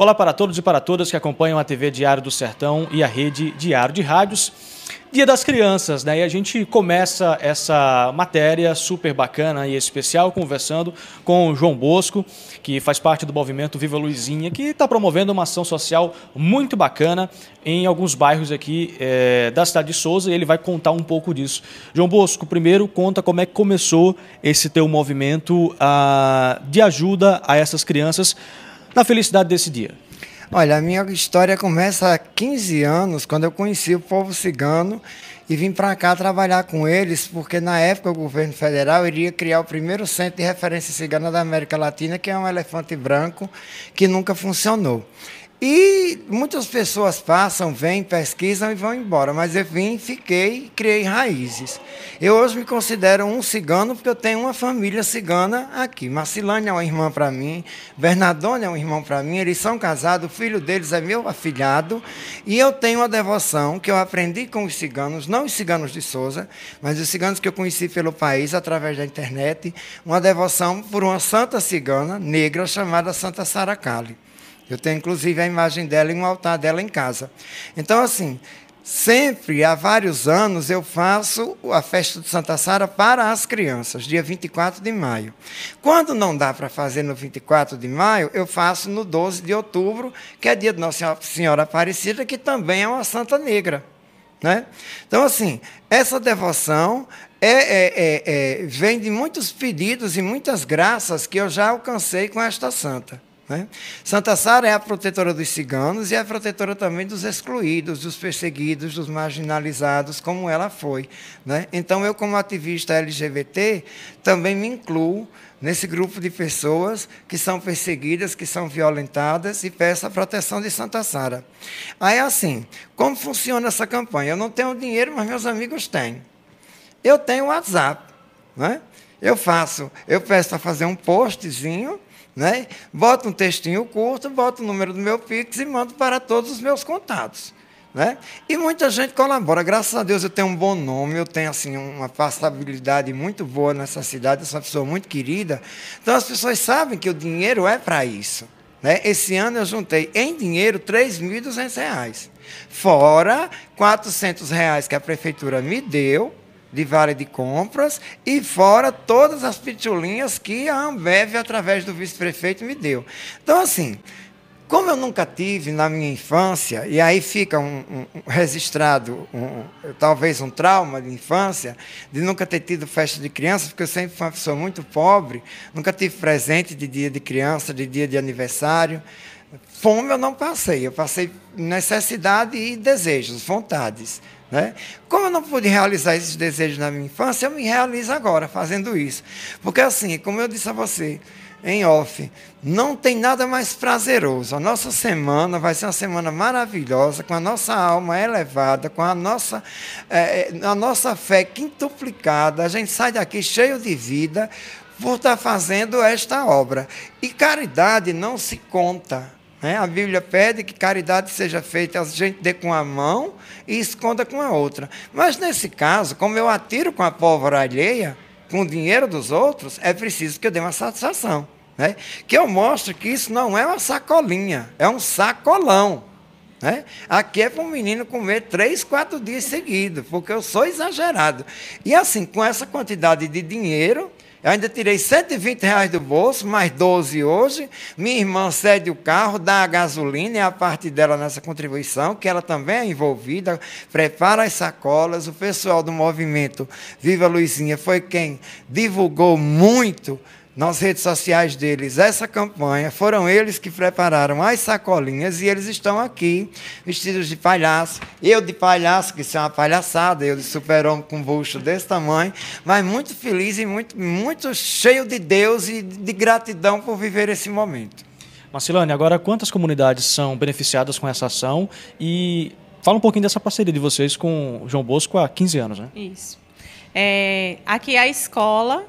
Olá para todos e para todas que acompanham a TV Diário do Sertão e a rede Diário de Rádios. Dia das Crianças, né? E a gente começa essa matéria super bacana e especial conversando com o João Bosco, que faz parte do movimento Viva Luizinha, que está promovendo uma ação social muito bacana em alguns bairros aqui é, da cidade de Souza e ele vai contar um pouco disso. João Bosco, primeiro conta como é que começou esse teu movimento ah, de ajuda a essas crianças na felicidade desse dia? Olha, a minha história começa há 15 anos, quando eu conheci o povo cigano e vim para cá trabalhar com eles, porque na época o governo federal iria criar o primeiro centro de referência cigana da América Latina, que é um elefante branco, que nunca funcionou. E muitas pessoas passam, vêm, pesquisam e vão embora, mas eu vim, fiquei criei raízes. Eu hoje me considero um cigano porque eu tenho uma família cigana aqui. Marcilane é uma irmã para mim, Bernardone é um irmão para mim, eles são casados, o filho deles é meu afilhado, e eu tenho uma devoção que eu aprendi com os ciganos, não os ciganos de Souza, mas os ciganos que eu conheci pelo país através da internet, uma devoção por uma santa cigana negra chamada Santa Saracali. Eu tenho, inclusive, a imagem dela e um altar dela em casa. Então, assim, sempre, há vários anos, eu faço a festa de Santa Sara para as crianças, dia 24 de maio. Quando não dá para fazer no 24 de maio, eu faço no 12 de outubro, que é dia de Nossa Senhora Aparecida, que também é uma Santa Negra. Né? Então, assim, essa devoção é, é, é, é vem de muitos pedidos e muitas graças que eu já alcancei com esta santa. Né? Santa Sara é a protetora dos ciganos e é a protetora também dos excluídos, dos perseguidos, dos marginalizados, como ela foi. Né? Então, eu, como ativista LGBT, também me incluo nesse grupo de pessoas que são perseguidas, que são violentadas e peço a proteção de Santa Sara. Aí, assim, como funciona essa campanha? Eu não tenho dinheiro, mas meus amigos têm. Eu tenho WhatsApp. Né? Eu faço, eu peço para fazer um postzinho né? Um textinho curto, boto o número do meu Pix e mando para todos os meus contatos. Né? E muita gente colabora. Graças a Deus eu tenho um bom nome, eu tenho assim uma passabilidade muito boa nessa cidade, eu sou uma pessoa muito querida. Então as pessoas sabem que o dinheiro é para isso. Né? Esse ano eu juntei em dinheiro R$ 3.200, fora 400 reais que a prefeitura me deu de vale de compras e fora todas as pitulinhas que a Ambev, através do vice-prefeito, me deu. Então, assim, como eu nunca tive na minha infância, e aí fica um, um, registrado um, talvez um trauma de infância, de nunca ter tido festa de criança, porque eu sempre fui uma pessoa muito pobre, nunca tive presente de dia de criança, de dia de aniversário. Fome eu não passei, eu passei necessidade e desejos, vontades. Né? Como eu não pude realizar esses desejos na minha infância, eu me realizo agora fazendo isso. Porque, assim, como eu disse a você, em off, não tem nada mais prazeroso. A nossa semana vai ser uma semana maravilhosa, com a nossa alma elevada, com a nossa, é, a nossa fé quintuplicada. A gente sai daqui cheio de vida por estar fazendo esta obra. E caridade não se conta. Né? A Bíblia pede que caridade seja feita, a gente dê com a mão e esconda com a outra. Mas nesse caso, como eu atiro com a pólvora alheia, com o dinheiro dos outros, é preciso que eu dê uma satisfação. Né? Que eu mostre que isso não é uma sacolinha, é um sacolão. Né? Aqui é para um menino comer três, quatro dias seguidos, porque eu sou exagerado. E assim, com essa quantidade de dinheiro, eu ainda tirei 120 reais do bolso, mais 12 hoje. Minha irmã cede o carro, dá a gasolina, é a parte dela nessa contribuição, que ela também é envolvida, prepara as sacolas. O pessoal do movimento Viva Luizinha foi quem divulgou muito nas redes sociais deles essa campanha. Foram eles que prepararam as sacolinhas e eles estão aqui vestidos de palhaço. Eu de palhaço, que isso é uma palhaçada, eu de super-homem com bucho desse tamanho, mas muito feliz e muito, muito cheio de Deus e de gratidão por viver esse momento. Marcilane, agora quantas comunidades são beneficiadas com essa ação e fala um pouquinho dessa parceria de vocês com o João Bosco há 15 anos, né? Isso. É, aqui é a escola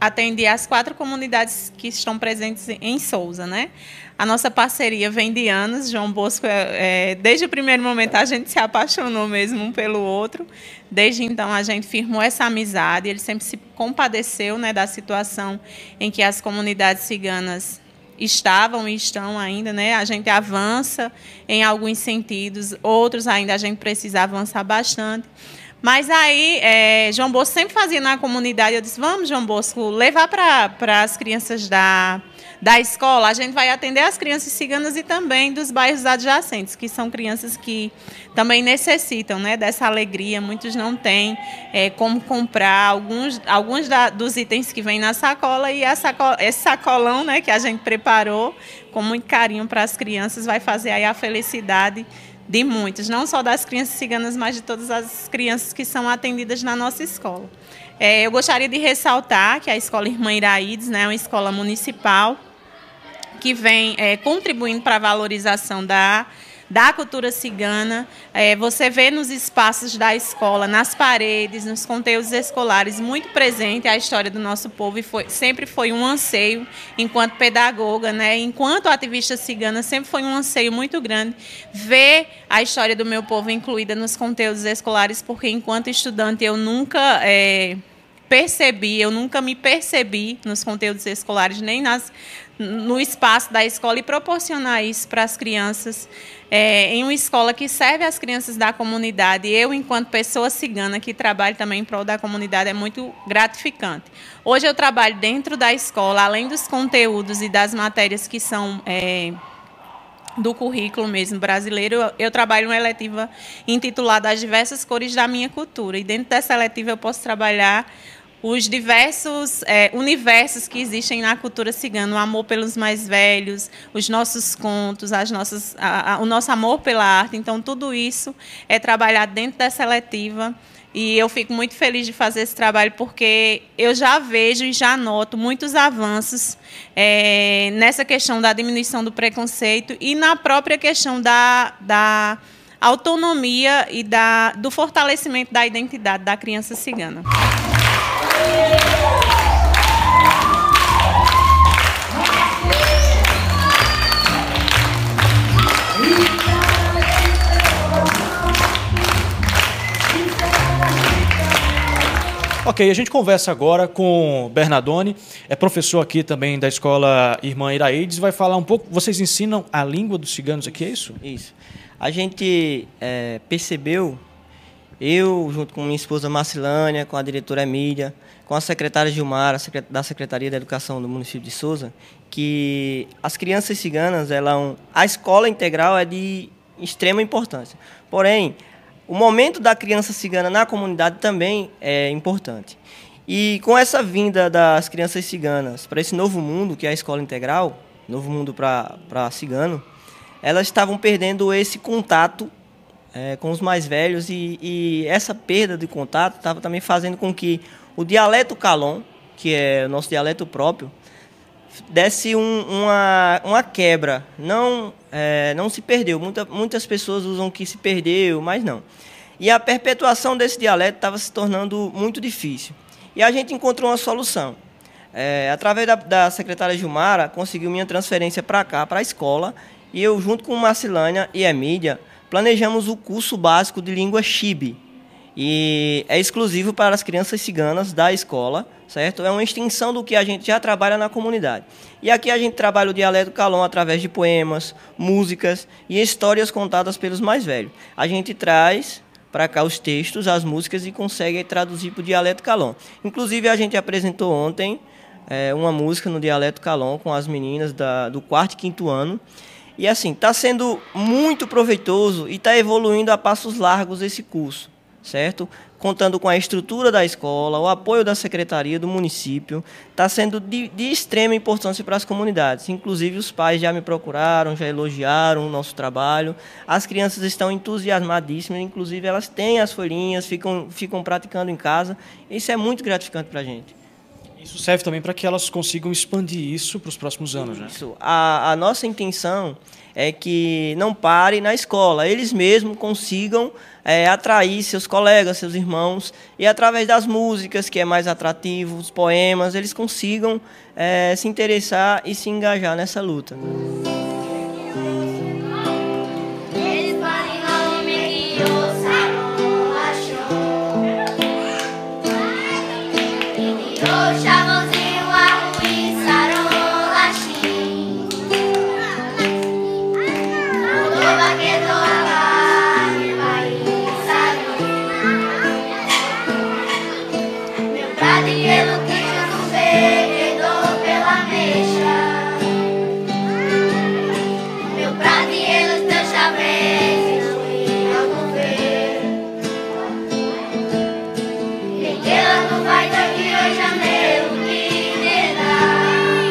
atende as quatro comunidades que estão presentes em Souza, né? A nossa parceria vem de anos. João Bosco, é, é, desde o primeiro momento, a gente se apaixonou mesmo um pelo outro. Desde então, a gente firmou essa amizade. Ele sempre se compadeceu né, da situação em que as comunidades ciganas estavam e estão ainda, né? A gente avança em alguns sentidos, outros ainda a gente precisa avançar bastante. Mas aí, é, João Bosco sempre fazia na comunidade, eu disse, vamos, João Bosco, levar para as crianças da, da escola, a gente vai atender as crianças ciganas e também dos bairros adjacentes, que são crianças que também necessitam né, dessa alegria. Muitos não têm é, como comprar alguns, alguns da, dos itens que vêm na sacola. E sacola, esse sacolão né, que a gente preparou com muito carinho para as crianças vai fazer aí a felicidade de muitos, não só das crianças ciganas, mas de todas as crianças que são atendidas na nossa escola. É, eu gostaria de ressaltar que a Escola Irmã Iraídes né, é uma escola municipal que vem é, contribuindo para a valorização da da cultura cigana. É, você vê nos espaços da escola, nas paredes, nos conteúdos escolares, muito presente a história do nosso povo e foi, sempre foi um anseio, enquanto pedagoga, né, enquanto ativista cigana, sempre foi um anseio muito grande ver a história do meu povo incluída nos conteúdos escolares, porque enquanto estudante eu nunca. É, percebi, eu nunca me percebi nos conteúdos escolares, nem nas, no espaço da escola, e proporcionar isso para as crianças é, em uma escola que serve as crianças da comunidade. Eu, enquanto pessoa cigana que trabalho também em prol da comunidade, é muito gratificante. Hoje eu trabalho dentro da escola, além dos conteúdos e das matérias que são. É, do currículo mesmo brasileiro, eu trabalho uma eletiva intitulada As Diversas Cores da Minha Cultura. E dentro dessa eletiva eu posso trabalhar os diversos é, universos que existem na cultura cigana, o amor pelos mais velhos, os nossos contos, as nossas, a, a, o nosso amor pela arte. Então, tudo isso é trabalhado dentro dessa seletiva. E eu fico muito feliz de fazer esse trabalho porque eu já vejo e já noto muitos avanços é, nessa questão da diminuição do preconceito e na própria questão da, da autonomia e da, do fortalecimento da identidade da criança cigana. Ok, a gente conversa agora com Bernardone, é professor aqui também da escola Irmã Iraídes, vai falar um pouco. Vocês ensinam a língua dos ciganos aqui, é isso? Isso. A gente é, percebeu, eu, junto com minha esposa Marcilânia, com a diretora Emília, com a secretária Gilmar, da Secretaria da Educação do município de Souza, que as crianças ciganas, ela, a escola integral é de extrema importância. Porém, o momento da criança cigana na comunidade também é importante. E com essa vinda das crianças ciganas para esse novo mundo, que é a escola integral, novo mundo para cigano, elas estavam perdendo esse contato é, com os mais velhos e, e essa perda de contato estava também fazendo com que o dialeto calon, que é o nosso dialeto próprio, desse um, uma, uma quebra. Não, é, não se perdeu. Muita, muitas pessoas usam que se perdeu, mas não. E a perpetuação desse dialeto estava se tornando muito difícil. E a gente encontrou uma solução. É, através da, da secretária Gilmara, conseguiu minha transferência para cá, para a escola, e eu, junto com Marcilânia e Emília, planejamos o curso básico de língua Chibi, e é exclusivo para as crianças ciganas da escola, certo? É uma extensão do que a gente já trabalha na comunidade. E aqui a gente trabalha o dialeto calon através de poemas, músicas e histórias contadas pelos mais velhos. A gente traz para cá os textos, as músicas e consegue traduzir para o dialeto calon. Inclusive a gente apresentou ontem é, uma música no dialeto calon com as meninas da, do quarto e quinto ano. E assim, está sendo muito proveitoso e está evoluindo a passos largos esse curso certo? Contando com a estrutura da escola, o apoio da secretaria do município, está sendo de, de, extrema importância para as comunidades. Inclusive, os pais já me procuraram, já elogiaram o nosso trabalho. As crianças estão entusiasmadíssimas, inclusive, elas têm as folhinhas, ficam, ficam praticando em casa. Isso é muito gratificante para a gente. Isso serve também para que elas consigam expandir isso para os próximos anos, né? Isso. A, a nossa intenção é que não pare na escola, eles mesmos consigam é, atrair seus colegas, seus irmãos, e através das músicas, que é mais atrativo, os poemas, eles consigam é, se interessar e se engajar nessa luta. Né? Eles parem